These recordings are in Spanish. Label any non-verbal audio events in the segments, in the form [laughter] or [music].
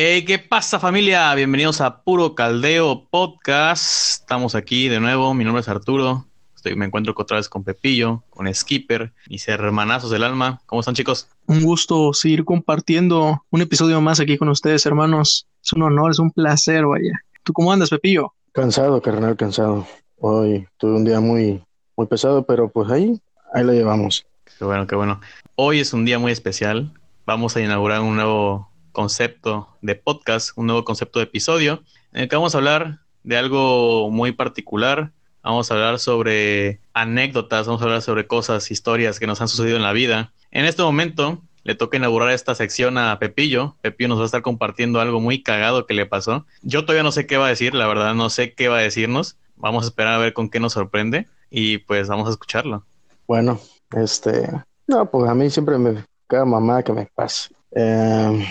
Hey, ¿qué pasa familia? Bienvenidos a Puro Caldeo Podcast. Estamos aquí de nuevo. Mi nombre es Arturo. Estoy, me encuentro otra vez con Pepillo, con Skipper, mis hermanazos del alma. ¿Cómo están chicos? Un gusto seguir compartiendo un episodio más aquí con ustedes, hermanos. Es un honor, es un placer, vaya. ¿Tú cómo andas, Pepillo? Cansado, carnal, cansado. Hoy tuve un día muy, muy pesado, pero pues ahí, ahí lo llevamos. Qué bueno, qué bueno. Hoy es un día muy especial. Vamos a inaugurar un nuevo concepto de podcast, un nuevo concepto de episodio, en el que vamos a hablar de algo muy particular. Vamos a hablar sobre anécdotas, vamos a hablar sobre cosas, historias que nos han sucedido en la vida. En este momento le toca inaugurar esta sección a Pepillo. Pepillo nos va a estar compartiendo algo muy cagado que le pasó. Yo todavía no sé qué va a decir, la verdad no sé qué va a decirnos. Vamos a esperar a ver con qué nos sorprende y pues vamos a escucharlo. Bueno, este, no, pues a mí siempre me cada mamá que me pasa. Eh,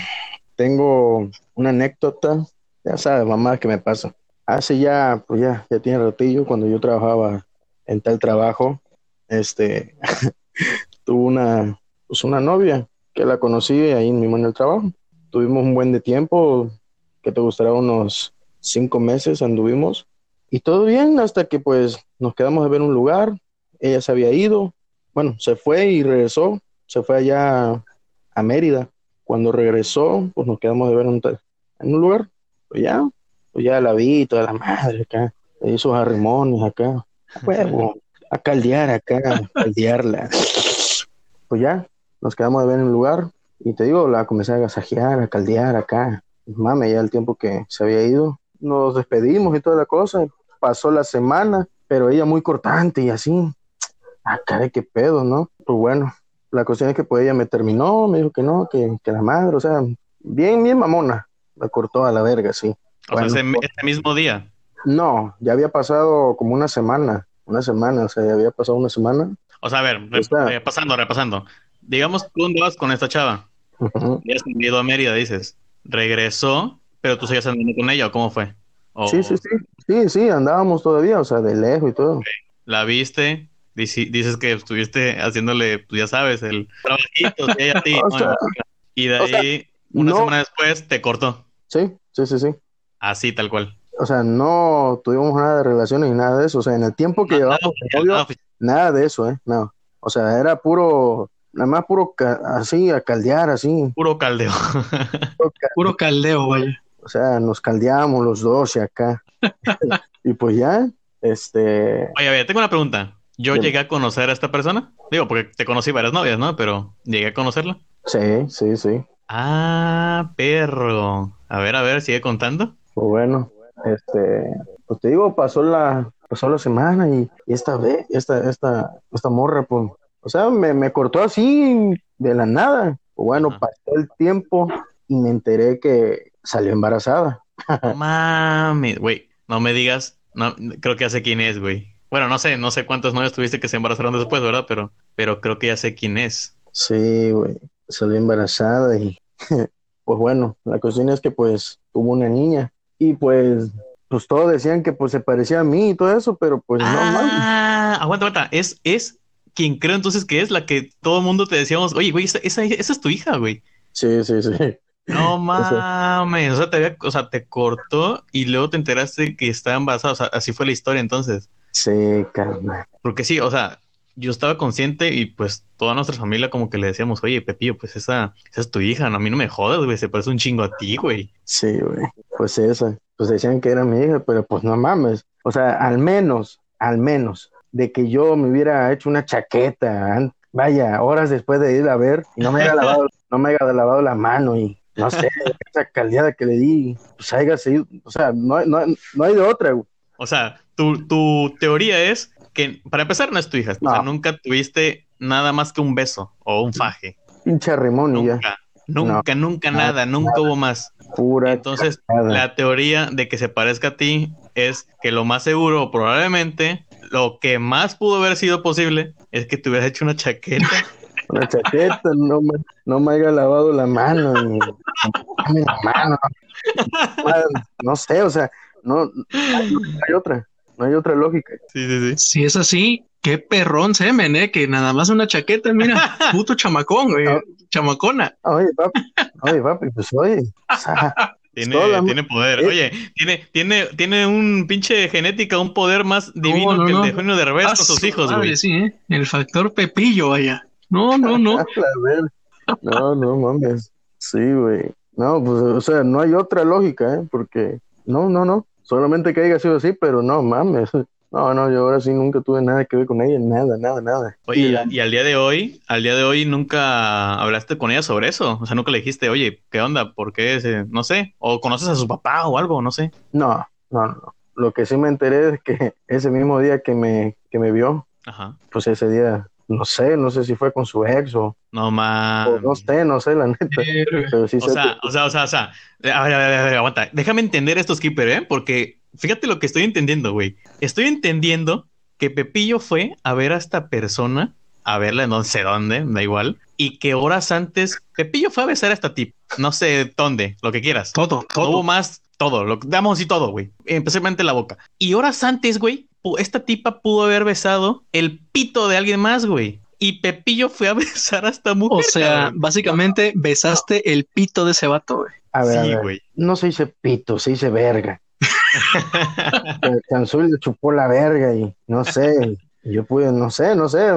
tengo una anécdota, ya sabes, mamá, que me pasa. Hace ya, pues ya, ya tiene ratillo, cuando yo trabajaba en tal trabajo, este, [laughs] tuve una, pues una novia que la conocí ahí mismo en el trabajo. Tuvimos un buen de tiempo, que te gustará unos cinco meses anduvimos, y todo bien hasta que pues nos quedamos de ver un lugar, ella se había ido, bueno, se fue y regresó, se fue allá a Mérida. Cuando regresó, pues nos quedamos de ver en un, lugar. Pues ya, pues ya la vi, toda la madre acá, le hizo arrimones acá, huevo, a caldear acá, a caldearla. Pues ya, nos quedamos de ver en un lugar y te digo, la comencé a agasajear, a caldear acá. Mame, ya el tiempo que se había ido, nos despedimos y toda la cosa. Pasó la semana, pero ella muy cortante y así. Acá de qué pedo, ¿no? Pues bueno, la cuestión es que pues ella me terminó, me dijo que no, que, que la madre, o sea, bien, bien mamona, la cortó a la verga, sí. O sea, ese, ese, mismo día. No, ya había pasado como una semana, una semana, o sea, ya había pasado una semana. O sea, a ver, repasando, repasando. Digamos, tú andabas con esta chava, uh -huh. ya has ido a Mérida, dices, regresó, pero tú seguías andando con ella, ¿o cómo fue? ¿O... Sí, sí, sí, sí, sí, andábamos todavía, o sea, de lejos y todo. Okay. La viste, dices que estuviste haciéndole, pues ya sabes, el trabajito [laughs] y, a ti, o sea, y de ahí, sea, una no, semana después, te cortó. Sí, sí, sí, sí. Así, tal cual. O sea, no tuvimos nada de relaciones ni nada de eso. O sea, en el tiempo que llevamos nada, novio, nada, nada, de eso, ¿eh? No. O sea, era puro, nada más puro ca así, a caldear, así. Puro caldeo. [laughs] puro, cal puro caldeo, vaya. O sea, nos caldeamos los dos y acá. [laughs] y pues ya, este... Oye, a ver, tengo una pregunta. Yo llegué a conocer a esta persona. Digo, porque te conocí varias novias, ¿no? Pero llegué a conocerla. Sí, sí, sí. Ah, perro. A ver, a ver, sigue contando. Pues bueno, este, pues te digo, pasó la, pasó la semana y, y esta vez, esta, esta, esta morra, pues, o sea, me, me cortó así de la nada. Pues bueno, pasó el tiempo y me enteré que salió embarazada. No mames, güey, no me digas, no, creo que sé quién es, güey. Bueno, no sé, no sé cuántos novios tuviste que se embarazaron después, ¿verdad? Pero, pero creo que ya sé quién es. Sí, güey, salió embarazada y [laughs] pues bueno, la cuestión es que pues tuvo una niña y pues pues todos decían que pues se parecía a mí y todo eso, pero pues ah, no mames. Aguanta, aguanta, es, es quien creo entonces que es la que todo el mundo te decíamos, oye, güey, esa, esa, esa es tu hija, güey. Sí, sí, sí. No [laughs] mames, o sea, te había, o sea, te cortó y luego te enteraste que estaba embarazada, o sea, así fue la historia entonces. Sí, carnal. Porque sí, o sea, yo estaba consciente y pues toda nuestra familia como que le decíamos, oye, Pepillo, pues esa, esa es tu hija, no, a mí no me jodas, güey, se parece un chingo a ti, güey. Sí, güey, pues esa, pues decían que era mi hija, pero pues no mames, o sea, al menos, al menos, de que yo me hubiera hecho una chaqueta, vaya, horas después de ir a ver, y no me haya lavado, [laughs] no me haya lavado la mano y no sé, [laughs] esa caldeada que le di, pues haya seguido, o sea, no, no, no hay de otra, güey. O sea, tu, tu teoría es que, para empezar, no es tu hija. No. O sea, nunca tuviste nada más que un beso o un faje. Pinche rimón nunca, ya. Nunca, no, nunca nada, nada, nunca hubo más. Pura Entonces, nada. la teoría de que se parezca a ti es que lo más seguro, probablemente, lo que más pudo haber sido posible es que te hubieras hecho una chaqueta. [laughs] una chaqueta, no me, no me haya lavado la mano, ni, la mano. [laughs] No sé, o sea, no, no hay otra, no hay otra lógica. Sí, sí, sí. Si es así, qué perrón semen, ¿eh? Que nada más una chaqueta, mira, [laughs] puto chamacón, güey, chamacona. Oye, papi, oye, papi, pues oye, o sea, [laughs] Tiene, tiene poder. eh. Oye, tiene, tiene, tiene un pinche genética, un poder más divino no, que no. el de Eugenio Derbez Ah, con sus su hijos, madre, güey. Sí, ¿eh? El factor Pepillo, vaya. No, no, no. [laughs] No, no mames. Sí, güey. No, pues, o sea, no hay otra lógica, ¿eh? Porque, no, no, no. Solamente que haya sido así, pero no mames. No, no, yo ahora sí nunca tuve nada que ver con ella, nada, nada, nada. Oye, Y- al día de hoy, al día de hoy nunca hablaste con ella sobre eso. O sea, nunca le dijiste, oye, ¿qué onda? ¿Por qué? ese-?" No sé. O conoces a su papá o algo, no sé. No, no, no. no. Lo que sí me enteré es que ese mismo día que me, que me vio, Ajá. pues ese día, no sé, no sé si fue con su ex o, No mames. no sé, no sé, la neta. Pero sí O sé sea, que- o sea, o sea, o sea, a ver, a ver, a ver, aguanta. Déjame entender esto, Skipper, ¿eh? Porque fíjate lo que estoy entendiendo, güey. Estoy entendiendo que Pepillo fue a ver a esta persona, a verla en no sé dónde, da igual, y que horas antes Pepillo fue a besar a esta tip, no sé dónde, lo que quieras. Todo, No hubo todo. más, todo, lo damos y todo, güey. Especialmente la boca. Y horas antes, güey, esta tipa pudo haber besado el pito de alguien más, güey. Y Pepillo fue a [laughs] besar a esta mujer. O sea, cabrón. básicamente besaste el pito de ese vato, güey. a ver, a sí, ver, güey. no se dice pito, se dice verga. [laughs] Canzul le chupó la verga y no sé, yo pude, no sé, no sé,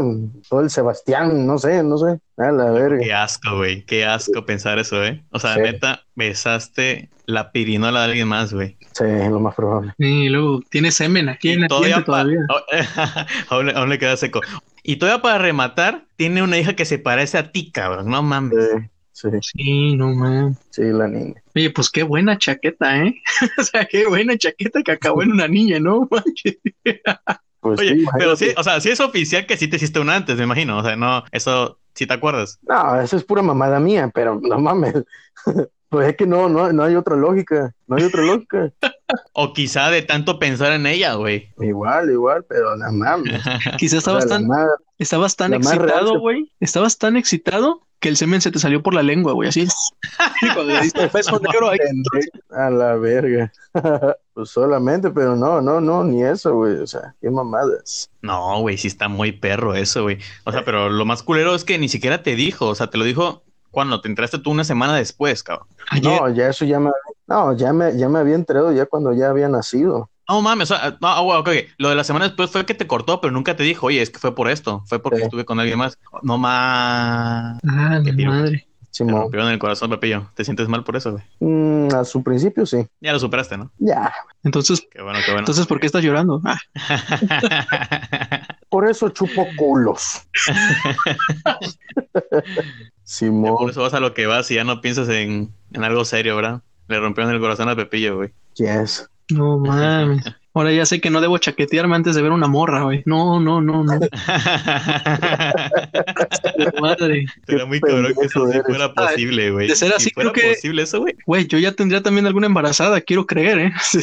todo el Sebastián, no sé, no sé, a la verga. Qué asco, güey. Qué asco pensar eso, ¿eh? O sea, Sí. neta, besaste la pirinola de alguien más, güey. Sí, es lo más probable. Y luego tiene semen aquí en la todavía, todavía. [laughs] aún, le- aún le queda seco. Y todavía para rematar, tiene una hija que se parece a ti, cabrón. No mames. Sí, sí, Sí, no man. sí, la niña. Oye, pues qué buena chaqueta, ¿eh? [laughs] o sea, qué buena chaqueta que acabó en una niña, ¿no? [laughs] Pues Oye, sí, pero sí, o sea, sí es oficial que sí te hiciste una antes, me imagino. O sea, no, eso sí te acuerdas. No, eso es pura mamada mía, pero no mames. [laughs] Pues es que no, no, no hay otra lógica, no hay otra lógica. [laughs] O quizá de tanto pensar en ella, güey. Igual, igual, pero no mames. Quizás estabas la tan, estabas tan la excitado, que- güey. Estabas tan excitado que el semen se te salió por la lengua, güey. Así. [laughs] Y cuando le diste el beso [laughs] negro, ahí- A la verga. [laughs] pues solamente, pero no, no, no, ni eso, güey. O sea, qué mamadas. No, güey, sí está muy perro eso, güey. O sea, pero lo más culero es que ni siquiera te dijo. O sea, te lo dijo cuando te entraste tú una semana después, cabrón. ayer. No, ya eso ya me, no, ya me, ya me había enterado ya cuando ya había nacido. No mames, o sea, no, ah, bueno, ok, ok. Lo de la semana después fue que te cortó, pero nunca te dijo, oye, es que fue por esto, fue porque Sí. estuve con alguien más. No más. Ah, tiro. madre. Te Simón. rompieron el corazón, Pepillo. ¿Te sientes mal por eso, güey? Mm, a su principio sí. Ya lo superaste, ¿no? Ya. Entonces, Qué bueno, qué bueno. entonces, ¿por qué estás llorando? Ah, [laughs] Por eso chupo culos. [laughs] Ya Simón. por eso vas a lo que vas y ya no piensas en, en algo serio, ¿verdad? Le rompieron el corazón a Pepillo, güey. Yes. no [laughs] mames. Ahora ya sé que no debo chaquetearme antes de ver una morra, güey. No, no, no, no. [laughs] Madre. Era muy cabrón que eso sí pendejo fuera posible, güey. de ser así, si fuera creo que- posible eso, güey. Güey, yo ya tendría también alguna embarazada, quiero creer, ¿eh? [laughs] Si,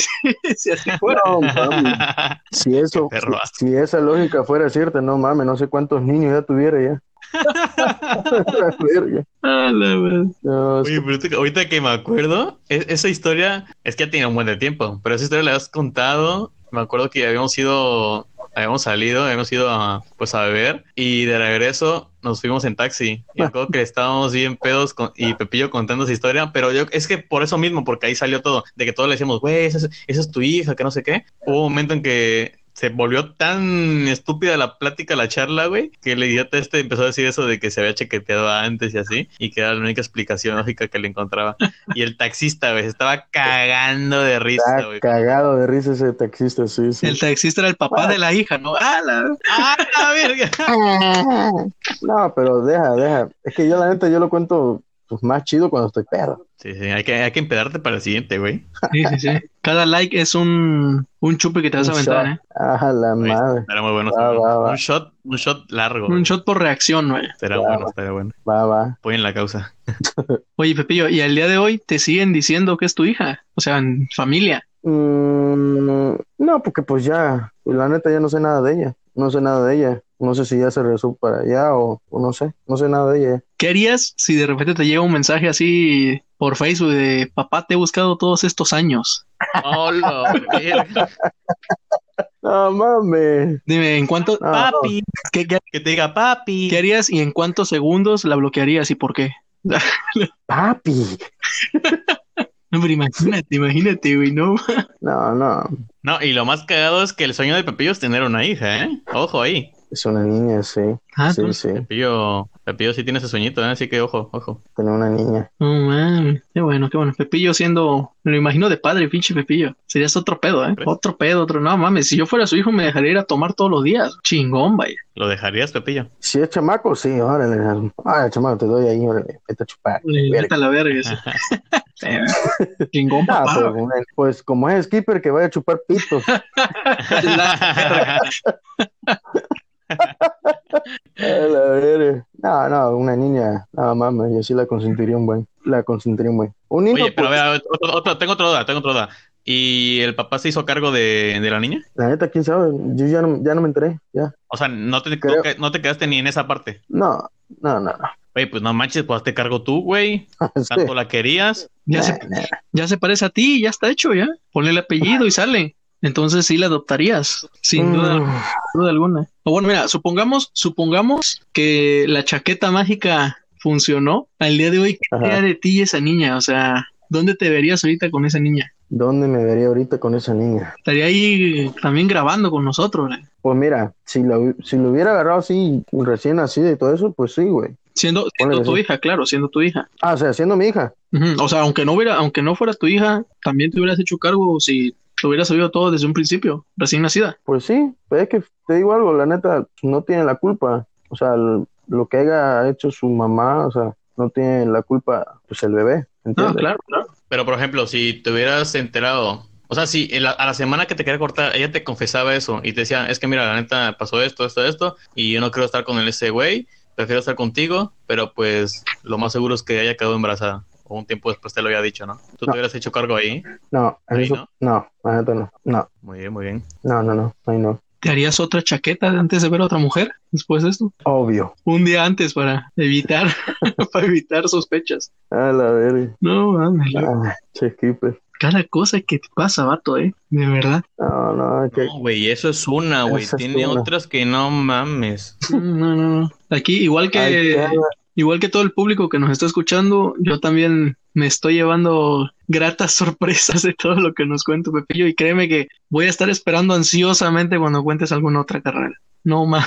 si así fuera. No, mames. Si eso, si, si esa lógica fuera cierta, no mames, no sé cuántos niños ya tuviera ya. La [laughs] verga. Ah, la verdad. No, Oye, pero ahorita- ahorita que me acuerdo, e- esa historia es que ya tiene un buen de tiempo, pero esa historia la has contado. Me acuerdo que habíamos ido, habíamos salido, habíamos ido a, pues a beber y de regreso nos fuimos en taxi. Y me acuerdo que estábamos bien pedos con- y Pepillo contando esa historia, pero yo es que por eso mismo, porque ahí salió todo, de que todos le decíamos, güey, esa, es- esa es tu hija, que no sé qué. Hubo un momento en que se volvió tan estúpida la plática, la charla, güey, que el idiota este empezó a decir eso de que se había chequeteado antes y así, y que era la única explicación lógica que le encontraba. [laughs] Y el taxista, güey, se estaba cagando de risa, está güey. cagado de risa ese taxista, sí, sí. El taxista era el papá de la hija, ¿no? Ah, la... ¡Ah, la verga! [laughs] No, pero deja, deja. Es que yo la neta yo lo cuento pues, más chido cuando estoy pedo. Sí, sí, hay que, hay que empedarte para el siguiente, güey. Sí, sí, sí. Cada like es un, un chupe que te vas a aventar, shot. ¿eh? Ah, la Güey, madre. Será muy bueno. Va, será va, va. Un shot, un shot largo. Un shot por reacción, güey. Será Va, bueno, será bueno. Va, va. Apoyen la causa. Oye, Pepillo, y al día de hoy te siguen diciendo que es tu hija. O sea, en familia. Mm, no, porque pues ya, la neta ya no sé nada de ella. No sé nada de ella. No sé si ya se regresó para allá o, o no sé. No sé nada de ella. ¿Qué harías si de repente te llega un mensaje así por Facebook de papá, te he buscado todos estos años? ¡Hola! [laughs] No mames. Dime, ¿en cuánto, No, papi. qué, qué- Que te diga papi. qué harías y en cuántos segundos la bloquearías y por qué? [laughs] Papi. [laughs] No, pero imagínate, imagínate, güey, no. No, no, No, y lo más cagado es que el sueño de Pepillo es tener una hija, ¿eh? Ojo ahí. Es una niña, sí. Ah, sí, sí, Pepillo, Pepillo sí tiene ese sueñito, ¿eh? Así que ojo, ojo. tener una niña. no mames. Qué bueno, qué bueno. Pepillo siendo, me lo imagino de padre, pinche Pepillo. Serías otro pedo, ¿eh? Otro pedo, otro. No mames, si yo fuera su hijo me dejaría ir a tomar todos los días. Chingón, vaya. ¿Lo dejarías, Pepillo? Si es chamaco, sí, órale. Ah, chamaco, te doy ahí, órale, vete a chupar. Verga. meta la verga. [laughs] sí. Eh, Chingón, Ah, papá. pero pues como es skipper que vaya a chupar pitos. [laughs] La- A. [laughs] [laughs] No, no, una niña, nada más, yo sí la consentiría un buen, la consentiría un buen. Un niño, Oye, pero a pues, ver, otro- otro- tengo otra duda, tengo otra duda. ¿Y el papá se hizo cargo de, de la niña? la neta, quién sabe, yo ya no, ya no me enteré, ya. O sea, no te, Creo- no te quedaste ni en esa parte. No, no, no, no. Oye, pues no manches, pues te cargo tú, güey. [laughs] Sí. Tanto la querías. ya, Nah, se, nah. ya se parece a ti, ya está hecho, ya. Ponle el apellido y sale. Entonces sí la adoptarías, sin duda, Mm, sin duda alguna. O bueno, mira, supongamos, supongamos que la chaqueta mágica funcionó. Al día de hoy, ¿qué Ajá. de ti esa niña? O sea, ¿dónde te verías ahorita con esa niña? ¿Dónde me vería ahorita con esa niña? Estaría ahí también grabando con nosotros, ¿eh? Pues mira, si lo, si lo hubiera agarrado así, recién nacida y todo eso, pues sí, güey. Siendo, siendo tu así. hija, claro, siendo tu hija. Ah, o sea, siendo mi hija. O sea, aunque no hubiera, aunque no fuera tu hija, también te hubieras hecho cargo si lo hubieras sabido todo desde un principio, recién nacida. Pues sí, pues es que te digo algo, la neta, no tiene la culpa. O sea, lo que haya hecho su mamá, o sea, no tiene la culpa, pues el bebé, ¿entiendes? Ah, claro, claro. Pero, por ejemplo, si te hubieras enterado, o sea, si en la- a la semana que te quería cortar, ella te confesaba eso y te decía, es que mira, la neta pasó esto, esto, esto, y yo no quiero estar con el ese güey, prefiero estar contigo, pero pues lo más seguro es que haya quedado embarazada. O un tiempo después te lo había dicho, ¿no? ¿Tú No. te hubieras hecho cargo ahí? No, Ahí eso, no. no, no, no, Muy bien, muy bien. no, no, no, ahí no. ¿Te harías otra chaqueta antes de ver a otra mujer después de esto? Obvio. Un día antes para evitar, [laughs] para evitar sospechas. A la verga. No, mames. Ah, cada cosa que te pasa, vato, eh, de verdad. No, no, que No, güey, eso es una, güey. Tiene una. otras que no mames. No, no, no. Aquí, igual que, Ay, cada- igual que todo el público que nos está escuchando, yo también me estoy llevando gratas [laughs] sorpresas de todo lo que nos cuenta Pepillo y créeme que voy a estar esperando ansiosamente cuando cuentes alguna otra carrera. No [laughs] mames.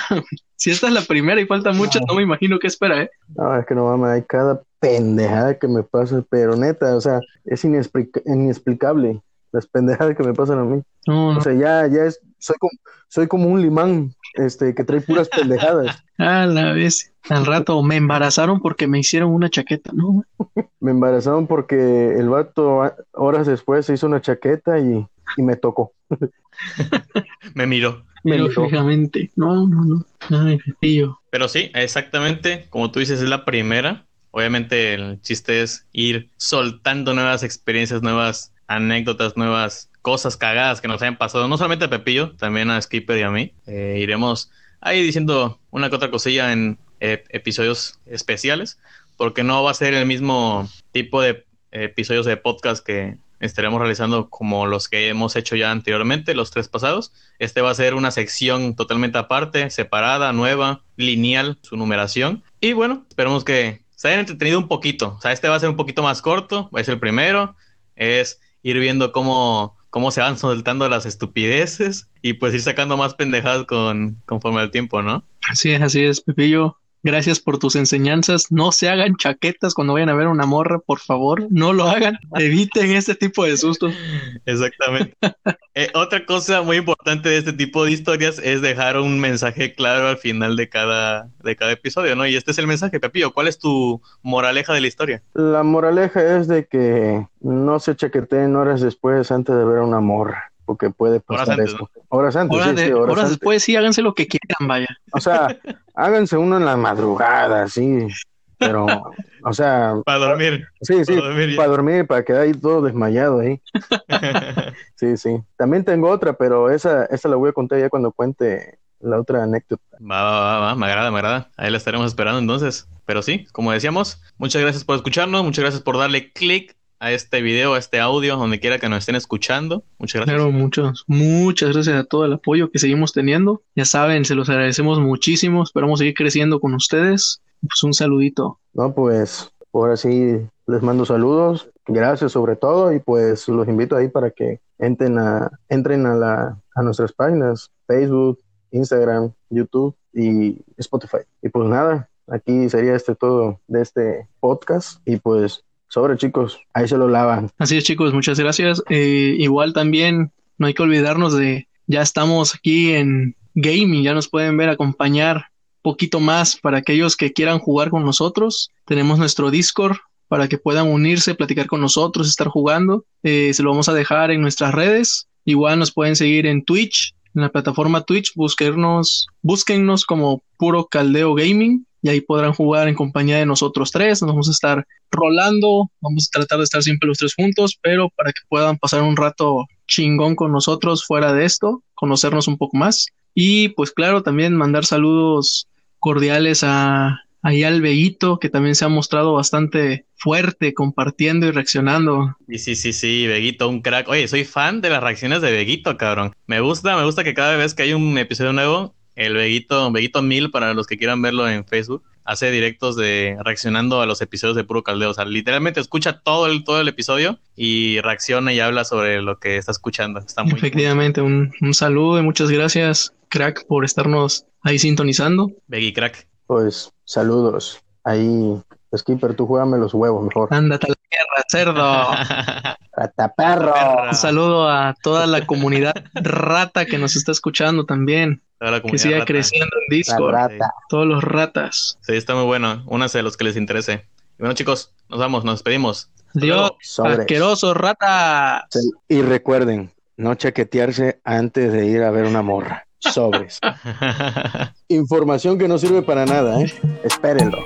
Si esta es la primera y falta muchas, no me imagino qué espera, ¿eh? No, es que no mames, hay cada pendejada que me pasa, pero neta, o sea, es inexplica- inexplicable las pendejadas que me pasan a mí. No, no. O sea, ya, ya es, soy como, soy como un limán, este, que trae puras pendejadas. [laughs] A la vez. Al rato me embarazaron porque me hicieron una chaqueta, ¿no? Me embarazaron porque el vato a- horas después se hizo una chaqueta y, y me tocó. [laughs] Me miró. Me Pero miró. fijamente. No, no, no. Ay. Pero sí, exactamente, como tú dices, es la primera. Obviamente el chiste es ir soltando nuevas experiencias, nuevas anécdotas, nuevas cosas cagadas que nos hayan pasado, no solamente a Pepillo, también a Skipper y a mí. Eh, iremos ahí diciendo una que otra cosilla en eh, episodios especiales, porque no va a ser el mismo tipo de episodios de podcast que estaremos realizando como los que hemos hecho ya anteriormente, los tres pasados. Este va a ser una sección totalmente aparte, separada, nueva, lineal, su numeración. Y bueno, esperemos que se hayan entretenido un poquito. O sea, este va a ser un poquito más corto, ser el primero. Es ir viendo cómo, cómo se van soltando las estupideces y pues ir sacando más pendejadas con, conforme al tiempo, ¿no? Así es, así es, Pepillo. Gracias por tus enseñanzas. No se hagan chaquetas cuando vayan a ver una morra, por favor. No lo hagan. Eviten este tipo de sustos. Exactamente. Eh, otra cosa muy importante de este tipo de historias es dejar un mensaje claro al final de cada, de cada episodio, ¿no? Y este es el mensaje, Pepillo. ¿Cuál es tu moraleja de la historia? La moraleja es de que no se chaqueteen horas después antes de ver a una morra, porque puede Horas pasar antes, eso. Horas antes, Horas, sí, de- sí, horas horas antes. después sí, háganse lo que quieran, vaya. O sea, [laughs] háganse uno en la madrugada, sí, pero, o sea, Para dormir. sí, sí, Para dormir para dormir, para quedar ahí todo desmayado ahí. [laughs] Sí, sí. También tengo otra, pero esa, esa la voy a contar ya cuando cuente la otra anécdota. Va, va, va, va, me agrada, me agrada. Ahí la estaremos esperando entonces. Pero sí, como decíamos, muchas gracias por escucharnos, muchas gracias por darle click a este video, a este audio, donde quiera que nos estén escuchando. Muchas gracias. Claro, muchas, muchas gracias a todo el apoyo que seguimos teniendo. Ya saben, se los agradecemos muchísimo. Esperamos seguir creciendo con ustedes. Pues un saludito. No, pues, ahora sí, les mando saludos, gracias sobre todo y pues los invito ahí para que entren a, entren a, la, a nuestras páginas, Facebook, Instagram, YouTube y Spotify. Y pues nada, aquí sería este todo de este podcast y pues sobre chicos, ahí se lo lavan. Así es chicos, muchas gracias. Eh, igual también no hay que olvidarnos de, ya estamos aquí en gaming, ya nos pueden ver acompañar poquito más para aquellos que quieran jugar con nosotros. Tenemos nuestro Discord para que puedan unirse, platicar con nosotros, estar jugando. Eh, se lo vamos a dejar en nuestras redes. Igual nos pueden seguir en Twitch, en la plataforma Twitch, búsquenos, búsquennos como Puro Caldeo Gaming y ahí podrán jugar en compañía de nosotros tres. Nos vamos a estar rolando, vamos a tratar de estar siempre los tres juntos, pero para que puedan pasar un rato chingón con nosotros fuera de esto, conocernos un poco más. Y pues claro, también mandar saludos cordiales a ahí al Veguito, que también se ha mostrado bastante fuerte, compartiendo y reaccionando. Sí, sí, sí, sí, Veguito, un crack. Oye, soy fan de las reacciones de Veguito, cabrón. Me gusta, me gusta que cada vez que hay un episodio nuevo, el Veguito, Veguito Mil, para los que quieran verlo en Facebook, hace directos de reaccionando a los episodios de Puro Caldeo. O sea, literalmente escucha todo el, todo el episodio y reacciona y habla sobre lo que está escuchando. Está muy Efectivamente, un, un saludo y muchas gracias, crack, por estarnos ahí sintonizando. Vegui, crack. Pues saludos. Ahí, Skipper, tú juégame los huevos mejor. Ándate a la tierra, cerdo. [laughs] Rata perro. Un saludo a toda la comunidad rata que nos está escuchando también. Toda la Que siga rata. creciendo en La Discord. rata. Todos los ratas. Sí, está muy bueno. Únanse a los que les interese. Y bueno, chicos, nos vamos, nos despedimos. Dios, Sobres. asqueroso rata. Y recuerden, no chaquetearse antes de ir a ver una morra. Sobres. [laughs] Información que no sirve para nada, ¿eh? Espérenlo.